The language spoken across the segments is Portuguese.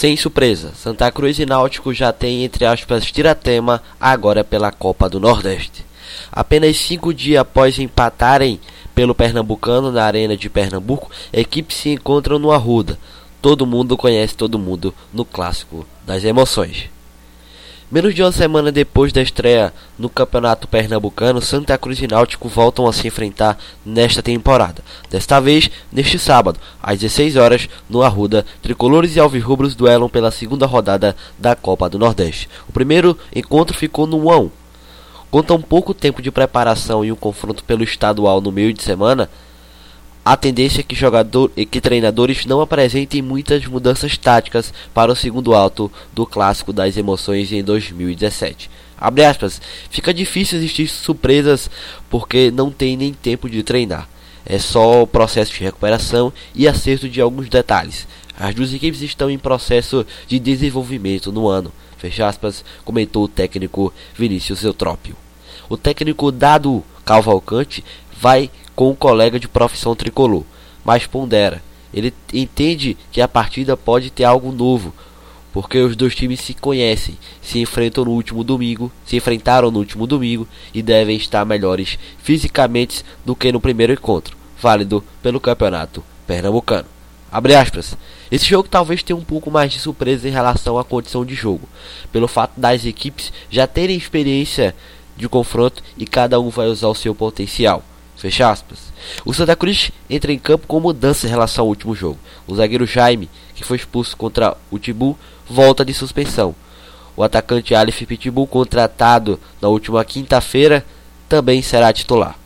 Sem surpresa, Santa Cruz e Náutico já tem entre aspas tiratema agora pela Copa do Nordeste. Apenas cinco dias após empatarem pelo Pernambucano na Arena de Pernambuco, equipes se encontram no Arruda. Todo mundo conhece todo mundo no clássico das emoções. Menos de uma semana depois da estreia no Campeonato Pernambucano, Santa Cruz e Náutico voltam a se enfrentar nesta temporada. Desta vez, neste sábado, às 16 horas, no Arruda, Tricolores e Alvirrubros duelam pela segunda rodada da Copa do Nordeste. O primeiro encontro ficou no 1 a 1. Com tão pouco tempo de preparação e um confronto pelo estadual no meio de semana, a tendência é que, jogador, que treinadores não apresentem muitas mudanças táticas para o segundo alto do clássico das emoções em 2017. Abre aspas, fica difícil existir surpresas porque não tem nem tempo de treinar. É só o processo de recuperação e acerto de alguns detalhes. As duas equipes estão em processo de desenvolvimento no ano. Fecha aspas, comentou o técnico Vinícius Eutrópio. O técnico Dado Cavalcante vai com um colega de profissão tricolor, mas pondera. Ele entende que a partida pode ter algo novo, porque os dois times se conhecem, se enfrentam no último domingo, se enfrentaram no último domingo e devem estar melhores fisicamente do que no primeiro encontro, válido pelo campeonato pernambucano. Abre aspas. Esse jogo talvez tenha um pouco mais de surpresa em relação à condição de jogo, pelo fato das equipes já terem experiência de confronto e cada um vai usar o seu potencial. Fecha aspas. O Santa Cruz entra em campo com mudança em relação ao último jogo. O zagueiro Jaime, que foi expulso contra o Tibu, volta de suspensão. O atacante Aleph Pitbull, contratado na última quinta-feira, também será titular.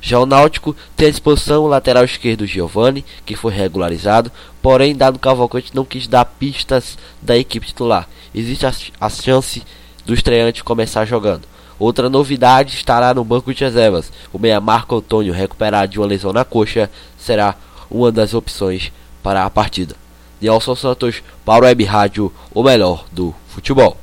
Já o Náutico tem à disposição o lateral esquerdo Giovani, que foi regularizado, porém, dado Cavalcante não quis dar pistas da equipe titular. Existe a, a chance do estreante começar jogando. Outra novidade estará no banco de reservas. O meia Marco Antônio, recuperado de uma lesão na coxa, será uma das opções para a partida. Nelson Santos para o Web Rádio, o melhor do futebol.